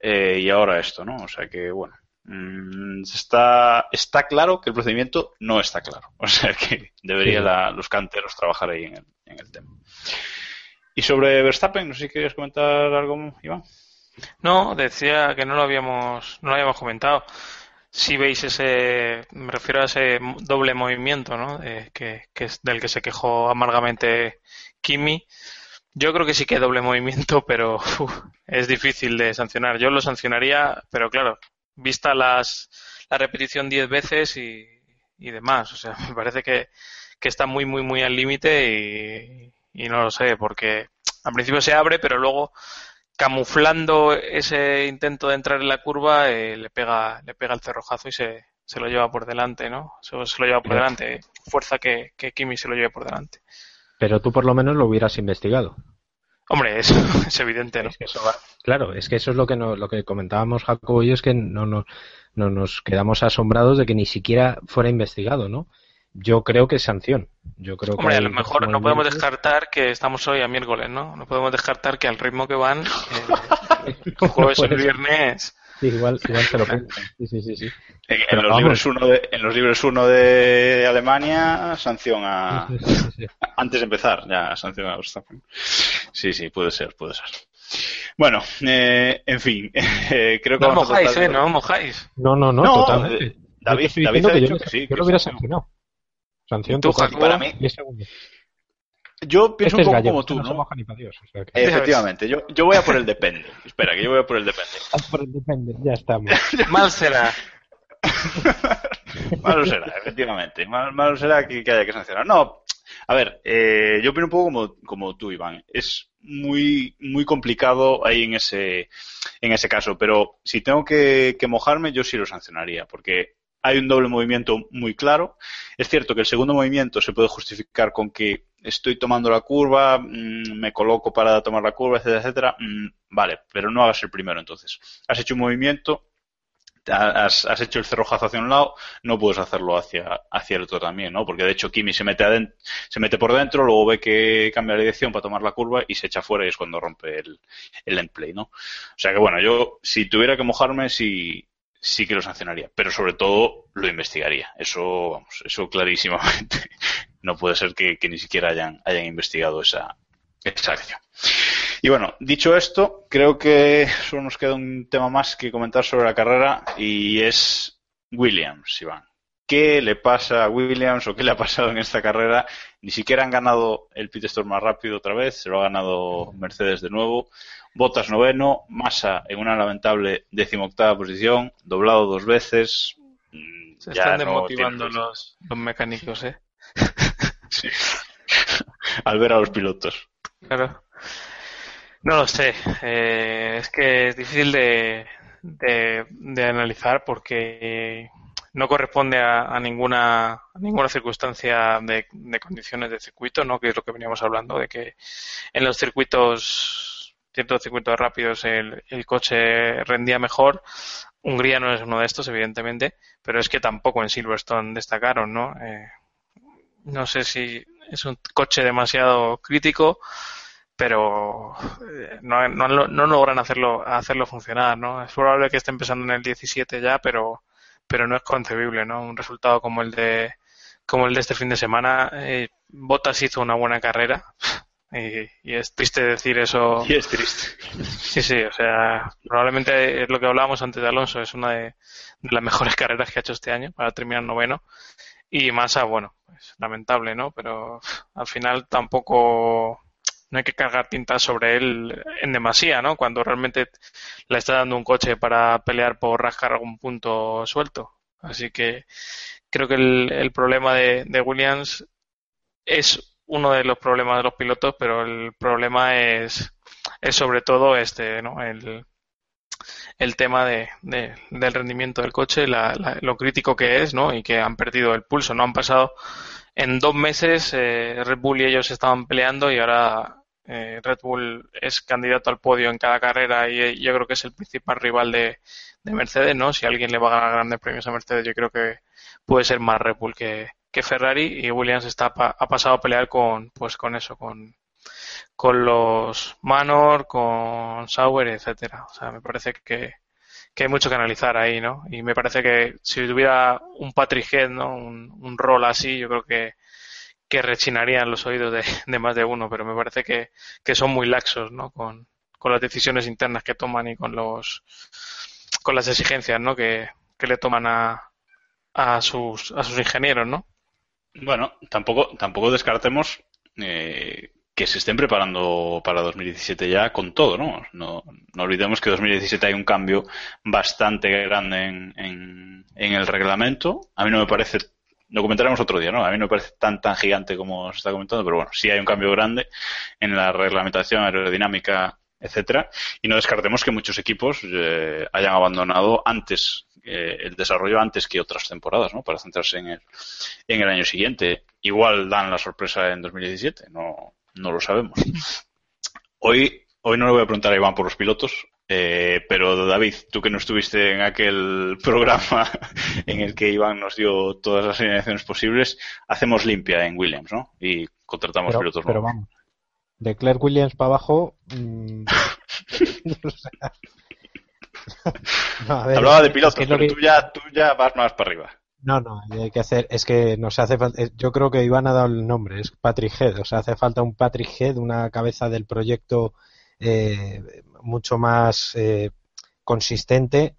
eh, y ahora esto, ¿no? O sea que, bueno, mm, está, está claro que el procedimiento no está claro. O sea que debería los canteros trabajar ahí en el, en el tema. Y sobre Verstappen, no sé si querías comentar algo, Iván. No, decía que no lo habíamos, no lo habíamos comentado. Si veis ese, me refiero a ese doble movimiento, ¿no? que, es del que se quejó amargamente Kimi. Yo creo que sí que doble movimiento, pero es difícil de sancionar. Yo lo sancionaría, pero claro, vista las, la repetición diez veces y, demás. O sea, me parece que, que está muy, muy, muy al límite y no lo sé, porque al principio se abre, pero luego camuflando ese intento de entrar en la curva, eh, le pega le pega el cerrojazo y se, se lo lleva por delante, ¿no? Se, lo lleva por delante. Fuerza que, que Kimi se lo lleve por delante. Pero tú por lo menos lo hubieras investigado. Hombre, eso es evidente, ¿no? Es que eso va- claro, es que eso es lo que no, lo que comentábamos Jacobo y yo es que no, no, no nos quedamos asombrados de que ni siquiera fuera investigado, ¿no? Yo creo que es sanción. Yo creo que Hombre, a lo mejor no podemos descartar que estamos hoy a miércoles, ¿no? No podemos descartar que al ritmo que van, eh, el jueves o el viernes, Sí, igual, igual se lo. Sí, sí, sí, sí. En, Pero los libres uno de, en los libres 1 de Alemania, sanción a. Antes de empezar, ya sanción a Verstappen. Sí, sí, puede ser, puede ser. Bueno, eh, en fin, eh, creo que no vamos a mojáis, tratar ¿eh? No mojáis. No, no, no, No, totalmente. eh, David- David ha que dicho yo, que sí, yo que lo hubiera sancionado. Sanción ¿Tú, total. Para mí, yo pienso Este es un poco gallego, como tú, no ¿no? ni Dios, o sea que- Efectivamente, yo, yo voy a por el depende. Espera, que yo voy a por el depende. Por el depende, ya estamos. Mal será. Malo será, efectivamente. Mal- Malo será que, que haya que sancionar. No, a ver, eh, yo opino un poco como, como tú, Iván. Es muy, muy complicado ahí en ese, en ese caso, pero si tengo que, que mojarme, yo sí lo sancionaría, porque hay un doble movimiento muy claro. Es cierto que el segundo movimiento se puede justificar con que estoy tomando la curva, mm, me coloco para tomar la curva, etcétera, etcétera. Mm, vale, pero no hagas el primero entonces. Has hecho un movimiento, has, has hecho el cerrojazo hacia un lado, no puedes hacerlo hacia, hacia el otro también, ¿no? Porque de hecho Kimi se mete aden- se mete por dentro, luego ve que cambia la dirección para tomar la curva y se echa fuera y es cuando rompe el, el end play, ¿no? O sea que bueno, yo si tuviera que mojarme sí, sí que lo sancionaría, pero sobre todo lo investigaría. Eso, vamos, eso clarísimamente. No puede ser que, ni siquiera hayan, hayan investigado esa, esa acción. Y bueno, dicho esto, creo que solo nos queda un tema más que comentar sobre la carrera y es Williams, Iván. ¿Qué le pasa a Williams o qué le ha pasado en esta carrera? Ni siquiera han ganado el pit stop más rápido otra vez, se lo ha ganado Mercedes de nuevo. Bottas noveno, Massa en una lamentable decimoctava posición, doblado dos veces. Mm, Se ya están no desmotivando los, los mecánicos, ¿eh? Sí. Al ver a los pilotos. Claro. No lo sé. Eh, es que es difícil de, de, de analizar porque no corresponde a, a ninguna a ninguna circunstancia de, condiciones de circuito, ¿no? Que es lo que veníamos hablando, de que en los circuitos, ciertos circuitos rápidos, el, el coche rendía mejor. Hungría no es uno de estos, evidentemente, pero es que tampoco en Silverstone destacaron, ¿no? Eh, no sé si es un coche demasiado crítico, pero eh, no, no, no logran hacerlo, hacerlo funcionar, ¿no? Es probable que esté empezando en el 17 ya, pero, pero no es concebible, ¿no? Un resultado como el de, como el de este fin de semana. Eh, Bottas hizo una buena carrera y, y es triste decir eso. Y es triste. Sí, sí, o sea, probablemente es lo que hablábamos antes de Alonso, es una de, de las mejores carreras que ha hecho este año para terminar noveno. Y Massa, bueno, pues lamentable, ¿no? Pero al final tampoco no hay que cargar tintas sobre él en demasía, ¿no? Cuando realmente le está dando un coche para pelear por rascar algún punto suelto. Así que creo que el, el problema de, de Williams es uno de los problemas de los pilotos, pero el problema es, es sobre todo este, ¿no? El, el tema de, de- del rendimiento del coche, la- la- lo crítico que es, ¿no? Y que han perdido el pulso, ¿no? Han pasado en dos meses, eh, Red Bull y ellos estaban peleando y ahora eh, Red Bull es candidato al podio en cada carrera y eh, yo creo que es el principal rival de, de Mercedes, ¿no? Si alguien le va a ganar grandes premios a Mercedes, yo creo que puede ser más Red Bull que, Ferrari y Williams está pa- ha pasado a pelear con, pues con eso, con, con los Manor, con Sauer, etcétera. O sea, me parece que, que hay mucho que analizar ahí, ¿no? Y me parece que si tuviera un Patrick Head, ¿no? Un, un rol así, yo creo que, que rechinarían los oídos de, de más de uno, pero me parece que, que son muy laxos, ¿no? Con, las decisiones internas que toman y con los con las exigencias, ¿no? Que, que le toman a, a sus a sus ingenieros, ¿no? Bueno, tampoco, tampoco descartemos eh, que se estén preparando para 2017 ya con todo, ¿no? No, no olvidemos que 2017 hay un cambio bastante grande en, en, en el reglamento. A mí no me parece, lo comentaremos otro día, ¿no? A mí no me parece tan tan gigante como se está comentando, pero bueno, sí hay un cambio grande en la reglamentación aerodinámica, etcétera. Y no descartemos que muchos equipos eh, hayan abandonado antes eh, el desarrollo antes que otras temporadas, ¿no? Para centrarse en el, en el año siguiente. Igual dan la sorpresa en 2017, no, no lo sabemos. Hoy, hoy no le voy a preguntar a Iván por los pilotos, eh, pero David, tú que no estuviste en aquel programa en el que Iván nos dio todas las alineaciones posibles, hacemos limpia en Williams, ¿no? Y contratamos Pero, pilotos pero nuevos. vamos, de Claire Williams para abajo. mm, o sea, no, a ver, Hablaba de pilotos, es pero que- tú, ya, tú ya vas más para arriba. No, no, hay que hacer, es que nos hace falta, yo creo que Iván ha dado el nombre, es Patrick Head, o sea, hace falta un Patrick Head, una cabeza del proyecto eh, mucho más eh, consistente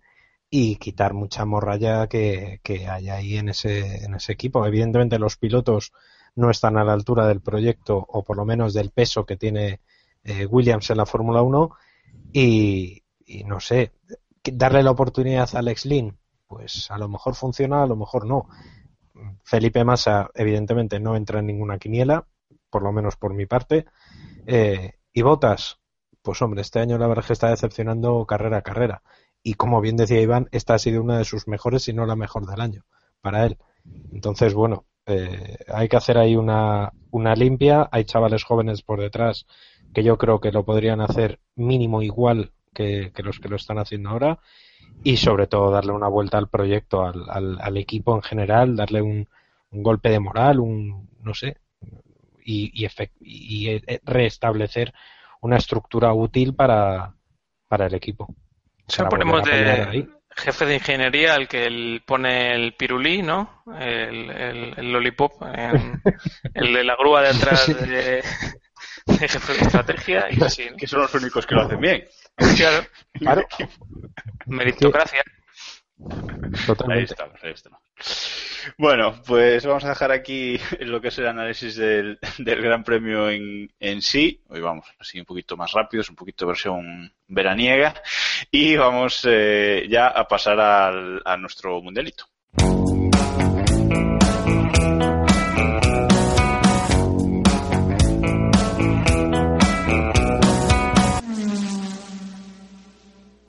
y quitar mucha morralla que, que hay ahí en ese, en ese equipo. Evidentemente los pilotos no están a la altura del proyecto o por lo menos del peso que tiene eh, Williams en la Fórmula 1 y, no sé, darle la oportunidad a Alex Lynn, pues a lo mejor funciona, a lo mejor no. Felipe Massa, evidentemente, no entra en ninguna quiniela, por lo menos por mi parte. Y Botas, pues hombre, este año la verdad que está decepcionando carrera a carrera. Y como bien decía Iván, esta ha sido una de sus mejores, si no la mejor del año, para él. Entonces, bueno, eh, hay que hacer ahí una, una limpia. Hay chavales jóvenes por detrás que yo creo que lo podrían hacer mínimo igual que, los que lo están haciendo ahora y sobre todo darle una vuelta al proyecto, al, al, equipo en general, darle un, un, golpe de moral, un no sé, y, y, y eh, restablecer una estructura útil para, para el equipo. O sea, ponemos de jefe de ingeniería al que él pone el pirulí, ¿no? El, el, el lollipop, en, el de la grúa de atrás de, de jefe de estrategia y así. ¿no? Que son los únicos que lo hacen bien. Claro. claro. Meritocracia. Totalmente. Ahí estamos, ahí estamos. Bueno, pues vamos a dejar aquí lo que es el análisis del, Gran Premio en, en, sí. Hoy vamos así un poquito más rápidos, un poquito versión veraniega. Y vamos eh, ya a pasar al, a nuestro mundialito.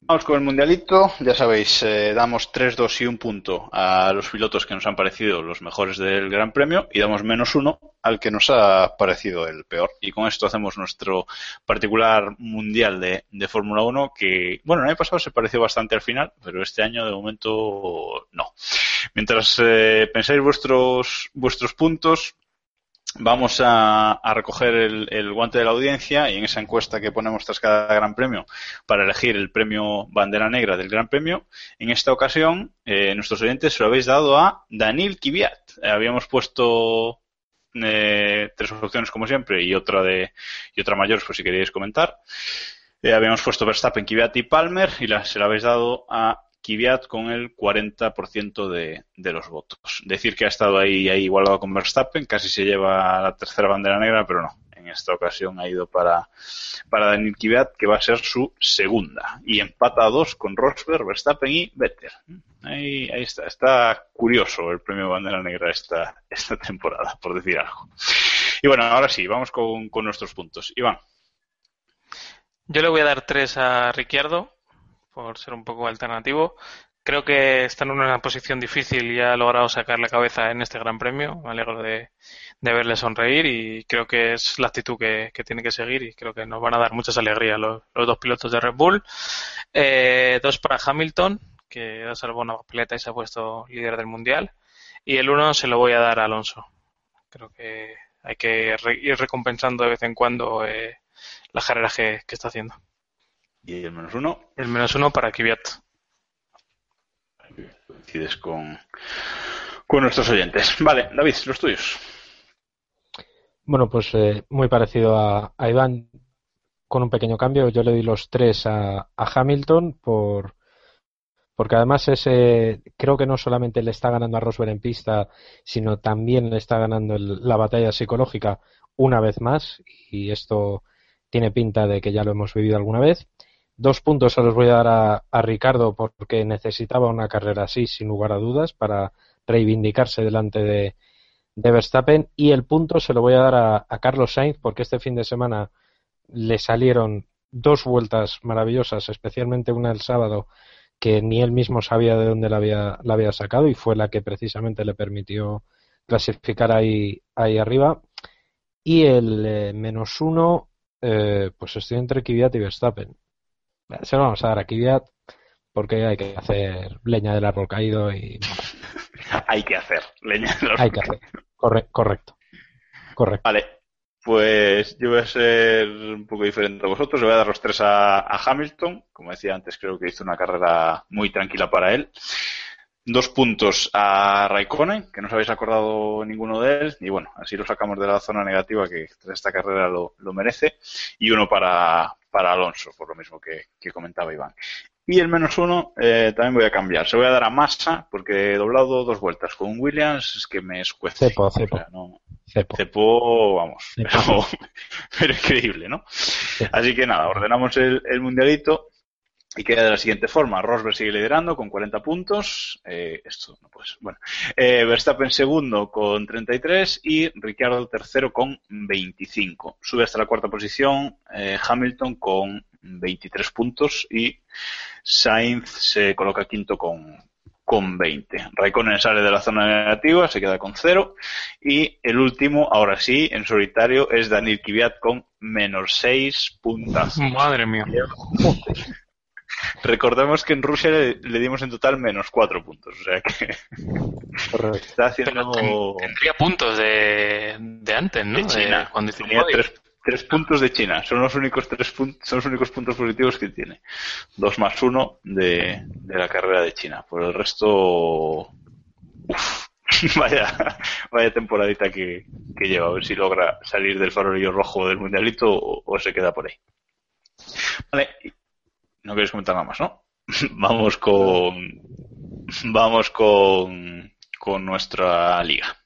Vamos con el mundialito, ya sabéis, eh, damos 3, 2 y un punto a los pilotos que nos han parecido los mejores del Gran Premio y damos menos uno al que nos ha parecido el peor. Y con esto hacemos nuestro particular mundial de, Fórmula 1 que, bueno, el año pasado se pareció bastante al final, pero este año de momento no. Mientras eh, pensáis vuestros, vuestros puntos, vamos a, a recoger el, el, guante de la audiencia y en esa encuesta que ponemos tras cada Gran Premio para elegir el premio Bandera Negra del Gran Premio, en esta ocasión eh, nuestros oyentes se lo habéis dado a Daniel Kiviat. Habíamos puesto eh, tres opciones como siempre y otra de y otra mayor por si queréis comentar. Eh, habíamos puesto Verstappen, Kiviat y Palmer y la, se lo habéis dado a Kvyat con el 40% de, de, los votos. Decir que ha estado ahí, ahí igualado con Verstappen, casi se lleva la tercera bandera negra, pero no. En esta ocasión ha ido para, para Daniel Kvyat, que va a ser su segunda. Y empata a dos con Rosberg, Verstappen y Vettel. Ahí, ahí está. Está curioso el premio bandera negra esta, esta temporada, por decir algo. Y bueno, ahora sí, vamos con, con nuestros puntos. Iván. Yo le voy a dar tres a Ricciardo por ser un poco alternativo. Creo que está en una posición difícil y ha logrado sacar la cabeza en este Gran Premio. Me alegro de, de verle sonreír y creo que es la actitud que, que, tiene que seguir y creo que nos van a dar muchas alegrías los, dos pilotos de Red Bull. Eh, dos para Hamilton, que ha salvado una papeleta y se ha puesto líder del Mundial. Y el uno se lo voy a dar a Alonso. Creo que hay que re ir recompensando de vez en cuando eh, las carreras que, que está haciendo. ¿Y el menos uno? El menos uno para Kvyat. Coincides con, con nuestros oyentes. Vale, David, los tuyos. Bueno, pues eh, muy parecido a, a, Iván, con un pequeño cambio. Yo le doy los tres a, a Hamilton por porque además ese creo que no solamente le está ganando a Rosberg en pista, sino también le está ganando el, la batalla psicológica una vez más y esto tiene pinta de que ya lo hemos vivido alguna vez. Dos puntos se los voy a dar a, a, Ricardo porque necesitaba una carrera así, sin lugar a dudas, para reivindicarse delante de, Verstappen. Y el punto se lo voy a dar a, a, Carlos Sainz porque este fin de semana le salieron dos vueltas maravillosas, especialmente una el sábado que ni él mismo sabía de dónde la había, la había sacado y fue la que precisamente le permitió clasificar ahí, ahí arriba. Y el eh, menos uno eh, pues estoy entre Kvyat y Verstappen. Se lo vamos a dar a Kvyat porque hay que hacer leña del árbol caído y hay que hacer leña del árbol hay que hacer. Corre- correcto. Correcto. Vale, pues yo voy a ser un poco diferente a vosotros. Le voy a dar los tres a, a Hamilton. Como decía antes, creo que hizo una carrera muy tranquila para él. Dos puntos a Raikkonen, que no os habéis acordado ninguno de él. Y bueno, así lo sacamos de la zona negativa, que tras esta carrera lo, lo merece. Y uno para, para Alonso, por lo mismo que, que comentaba Iván. Y el menos uno eh, también voy a cambiar. Se voy a dar a Massa, porque he doblado dos vueltas con Williams, es que me escuece. Cepo, cepo. O sea, no, Cepo. Cepó, vamos, Cepo. pero, pero increíble, ¿no? Así que nada, ordenamos el, el mundialito y queda de la siguiente forma. Rosberg sigue liderando con 40 puntos. Eh, esto no puede ser. Bueno, eh, Verstappen segundo con 33 y Ricciardo tercero con 25. Sube hasta la cuarta posición eh, Hamilton con 23 puntos y Sainz se coloca quinto con, con 20. Raikkonen sale de la zona negativa, se queda con cero. Y el último, ahora sí, en solitario, es Daniel Kvyat con menos 6 puntas. Madre mía. Recordemos que en Rusia le, le dimos en total menos 4 puntos. O sea que está haciendo. ten- tendría puntos de, de antes, ¿no? de China. De cuando Tenía tres, tres puntos de China. Son los únicos tres pun- son los únicos puntos positivos que tiene. Dos más uno de, de la carrera de China. Por el resto. uf, vaya, vaya temporadita que, que lleva. A ver si logra salir del farolillo rojo del mundialito o, o se queda por ahí. Vale. No queréis comentar nada más, ¿no? Vamos con. Vamos con. con nuestra liga.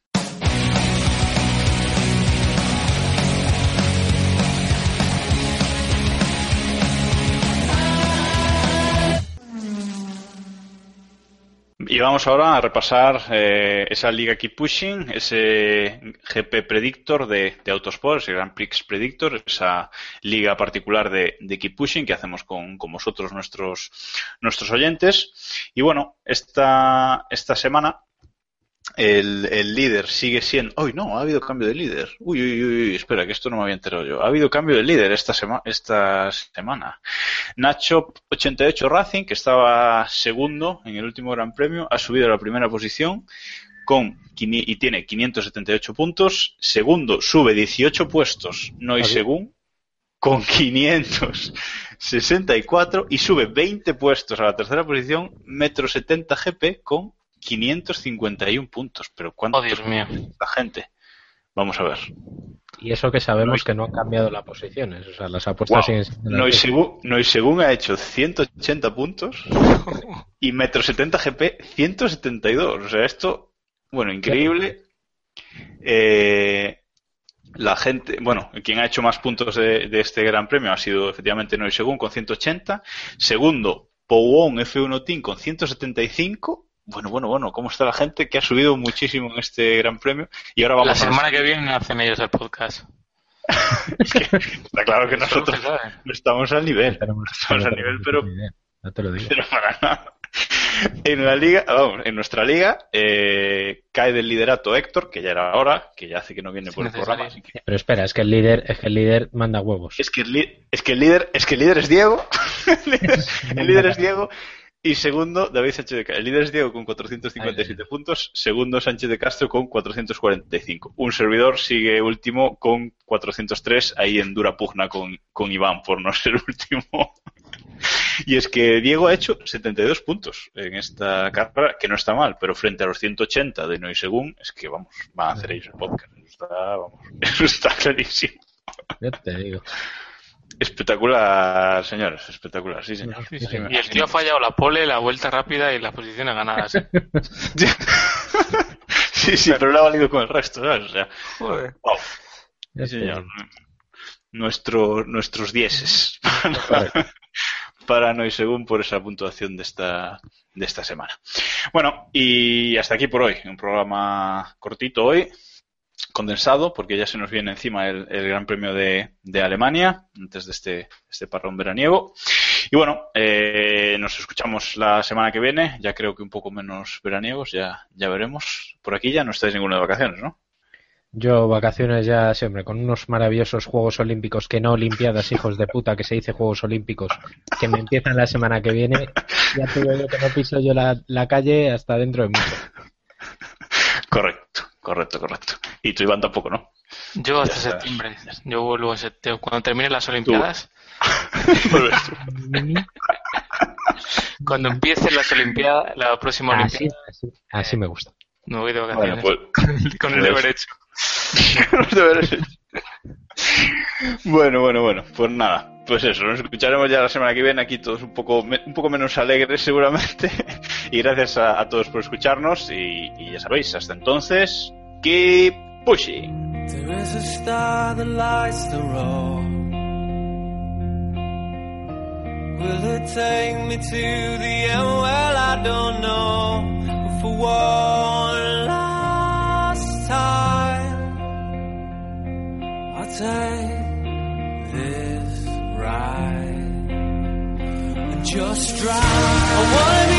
Y vamos ahora a repasar eh, esa liga Keep Pushing, ese GP Predictor de, de Autosport, ese Grand Prix Predictor, esa liga particular de, de Keep Pushing que hacemos con, con vosotros, nuestros, nuestros oyentes. Y bueno, esta, esta semana el, el líder sigue siendo. ¡Uy, no! Ha habido cambio de líder. Uy, uy, uy, uy, espera, que esto no me había enterado yo. Ha habido cambio de líder esta, sema esta semana. Nacho 88 Racing, que estaba segundo en el último Gran Premio, ha subido a la primera posición con y tiene 578 puntos. Segundo, sube 18 puestos, no Adiós. según, con 564 y sube 20 puestos a la tercera posición, Metro 70 GP con 551 puntos. Pero ¿cuánto Oh, Dios mío. la gente? Vamos a ver. Y eso que sabemos que no han cambiado las posiciones. O sea, las apuestas Wow. siguen siendo. Según, Según ha hecho 180 puntos y Metro 70 GP 172. O sea, esto, bueno, increíble. Eh, la gente, bueno, quien ha hecho más puntos de, de este Gran Premio ha sido efectivamente Noi Según con 180. Segundo, Powon F1 Team con 175. Bueno, bueno, bueno, ¿cómo está la gente que ha subido muchísimo en este Gran Premio? Y ahora La vamos a semana que viene hacen ellos el podcast. Es que está claro que nosotros no estamos al nivel. Estamos a no nivel, pero. No te lo digo. pero para nada. En la liga, vamos, en nuestra liga, eh, cae del liderato Héctor, que ya era hora, que ya hace que no viene por el programa. así que- Pero espera, es que el líder, es que el líder manda huevos. es que el, es que el líder, es que el líder es Diego. el, líder, el líder es Diego. Y segundo, David Sánchez de Castro. El líder es Diego con 457 puntos. Segundo, Sánchez de Castro con 445. Un servidor sigue último con 403, ahí en dura pugna con, con Iván por no ser último. Y es que Diego ha hecho 72 puntos en esta carrera, que no está mal, pero frente a los 180 de Noy Según, es que vamos, van a hacer ellos el podcast. Eso está, vamos, eso está clarísimo. Ya te digo. Espectacular, señores, espectacular, sí, señor. Sí, sí. Y el tío ha fallado la pole, la vuelta rápida y las posiciones ganadas. ¿eh? sí, sí, pero le ha valido con el resto, ¿sabes? O sea, Joder. wow, Ya sí, señor. Nuestro, nuestros dieces para no y según por esa puntuación de esta, de esta semana. Bueno, y hasta aquí por hoy. Un programa cortito hoy, condensado, porque ya se nos viene encima el, el Gran Premio de, de Alemania, antes de este, este parrón veraniego. Y bueno, eh, nos escuchamos la semana que viene, ya creo que un poco menos veraniegos, ya, ya veremos. Por aquí ya no estáis ninguno de vacaciones, ¿no? Yo vacaciones ya siempre con unos maravillosos Juegos Olímpicos que no Olimpiadas, hijos de puta, que se dice Juegos Olímpicos, que me empiezan la semana que viene. Ya te digo que no piso yo la, la calle hasta dentro de mucho. Correcto, correcto, correcto. Y tú, Iván, tampoco, ¿no? Yo hasta Ya está. septiembre. Yo vuelvo en septiembre. Cuando terminen las Olimpiadas, cuando empiecen las Olimpiadas, la próxima Así, Olimpiada, así, así me gusta. me voy de Bueno, vacaciones. pues, con el deber hecho. Bueno, bueno, bueno, pues nada, pues eso, nos escucharemos ya la semana que viene aquí todos un poco, un poco menos alegres seguramente. y gracias a, a todos por escucharnos y, y ya sabéis, hasta entonces, keep pushing. There is a star that lights the road. Will it take me to the end? Well, I don't know. For one last time, I'll take this ride and just drive.